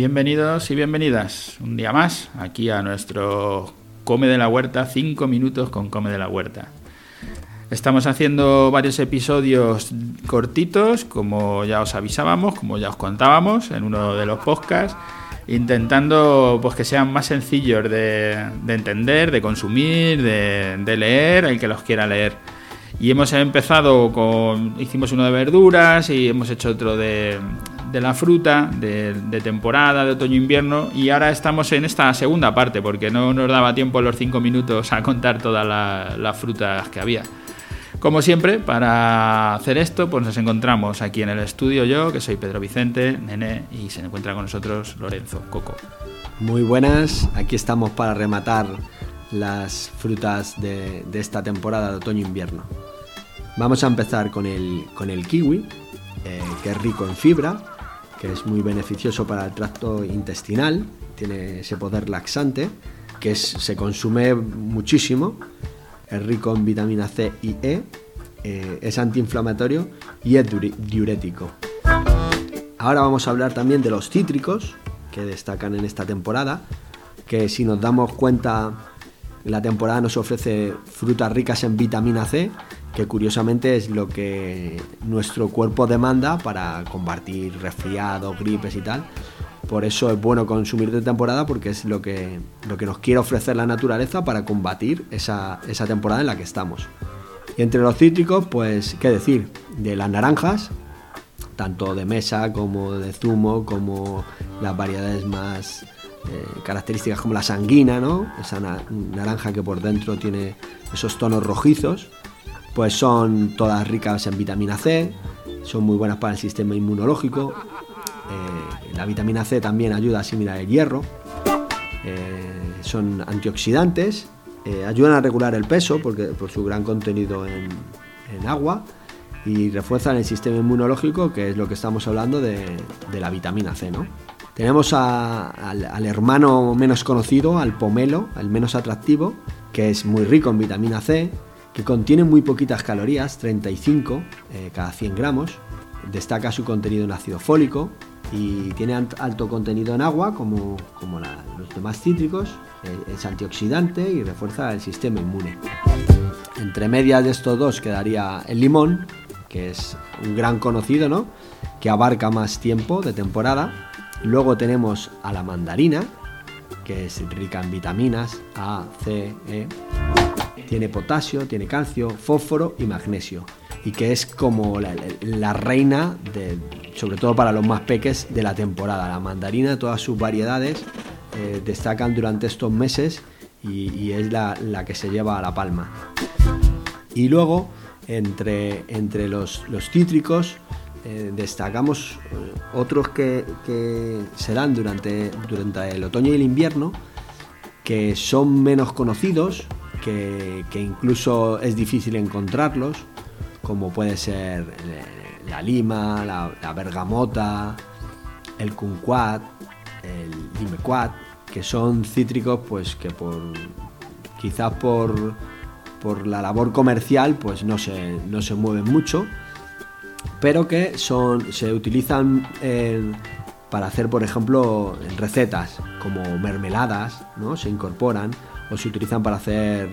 Bienvenidos y bienvenidas un día más aquí a nuestro Come de la Huerta, 5 minutos con Come de la Huerta. Estamos haciendo varios episodios cortitos, como ya os avisábamos, como ya os contábamos en uno de los podcasts, intentando pues que sean más sencillos de, entender, de consumir, de, de leer, el que los quiera leer. Y hemos empezado con. Hicimos uno de verduras y hemos hecho otro de, de la fruta, de, temporada, de otoño-invierno. Y ahora estamos en esta segunda parte, porque no nos daba tiempo los cinco minutos a contar todas las frutas que había. Como siempre, para hacer esto, pues nos encontramos aquí en el estudio yo, que soy Pedro Vicente, Nene, y se encuentra con nosotros Lorenzo Coco. Muy buenas, aquí estamos para rematar las frutas de, de esta temporada de otoño-invierno. Vamos a empezar con el, con el kiwi, eh, que es rico en fibra, que es muy beneficioso para el tracto intestinal, tiene ese poder laxante, que se consume muchísimo, es rico en vitamina C y E, eh, es antiinflamatorio y es diurético. Ahora vamos a hablar también de los cítricos, que destacan en esta temporada, que si nos damos cuenta, la temporada nos ofrece frutas ricas en vitamina C, que curiosamente es lo que nuestro cuerpo demanda para combatir resfriados, gripes y tal. Por eso es bueno consumir de temporada porque es lo que, lo que nos quiere ofrecer la naturaleza para combatir esa, esa temporada en la que estamos. Y entre los cítricos, pues, ¿qué decir? De las naranjas, tanto de mesa como de zumo, como las variedades más eh, características como la sanguina, ¿no? Esa naranja que por dentro tiene esos tonos rojizos pues son todas ricas en vitamina C, son muy buenas para el sistema inmunológico. Eh, la vitamina C también ayuda a asimilar el hierro. Eh, son antioxidantes, eh, ayudan a regular el peso porque, por su gran contenido en, agua y refuerzan el sistema inmunológico, que es lo que estamos hablando de, la vitamina C. ¿no? Tenemos al, hermano menos conocido, al pomelo, el menos atractivo, que es muy rico en vitamina C, que contiene muy poquitas calorías, 35 eh, cada 100 gramos. Destaca su contenido en ácido fólico y tiene alto contenido en agua, como, como los demás cítricos. Eh, es antioxidante y refuerza el sistema inmune. Entre medias de estos dos quedaría el limón, que es un gran conocido, ¿no? Que abarca más tiempo de temporada. Luego tenemos a la mandarina, que es rica en vitaminas A, C, E tiene potasio, tiene calcio, fósforo y magnesio. Y que es como la, reina, sobre todo para los más peques, de la temporada. La mandarina, todas sus variedades, eh, destacan durante estos meses y, es la, que se lleva a la palma. Y luego, entre, entre los, cítricos, eh, destacamos eh, otros que, que, se dan durante, durante el otoño y el invierno, que son menos conocidos, que, incluso es difícil encontrarlos, como puede ser eh, la lima, la, bergamota, el kumquat, el limequat, que son cítricos pues que por quizás por, por la labor comercial pues no se, no se mueven mucho, pero que son, se utilizan para hacer por ejemplo recetas como mermeladas, ¿no? se incorporan o se utilizan para hacer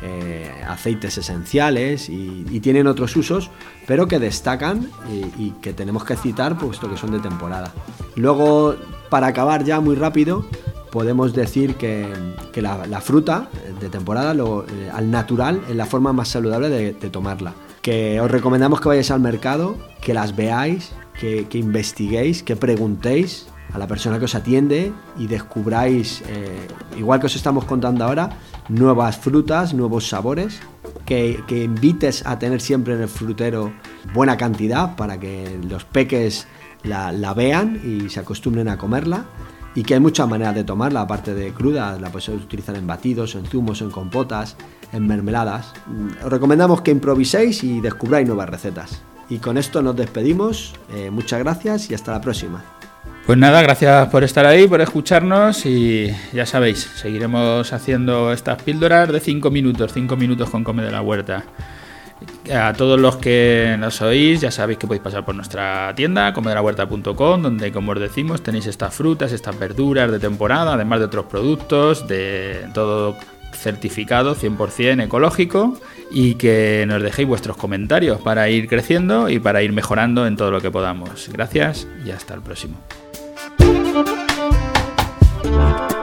eh, aceites esenciales y, tienen otros usos, pero que destacan y, que tenemos que citar puesto que son de temporada. luego, para acabar ya muy rápido, podemos decir que, la, fruta de temporada, eh, al natural, es la forma más saludable de, tomarla. Que os recomendamos que vayáis al mercado, que las veáis, que, que investiguéis, que preguntéis a la persona que os atiende y descubráis, eh, igual que os estamos contando ahora, nuevas frutas, nuevos sabores, que, invites a tener siempre en el frutero buena cantidad para que los peques la, vean y se acostumbren a comerla. Y que hay muchas maneras de tomarla, aparte de cruda, la podéis utilizar en batidos, en zumos, en compotas, en mermeladas. Os recomendamos que improviséis y descubráis nuevas recetas. Y con esto nos despedimos, eh, muchas gracias y hasta la próxima. Pues nada, gracias por estar ahí, por escucharnos y ya sabéis, seguiremos haciendo estas píldoras de 5 minutos, 5 minutos con Come de la Huerta. A todos los que nos oís, ya sabéis que podéis pasar por nuestra tienda, comedelahuerta.com, donde, como os decimos, tenéis estas frutas, estas verduras de temporada, además de otros productos, de todo certificado 100% ecológico y que nos dejéis vuestros comentarios para ir creciendo y para ir mejorando en todo lo que podamos. Gracias y hasta el próximo. Bye.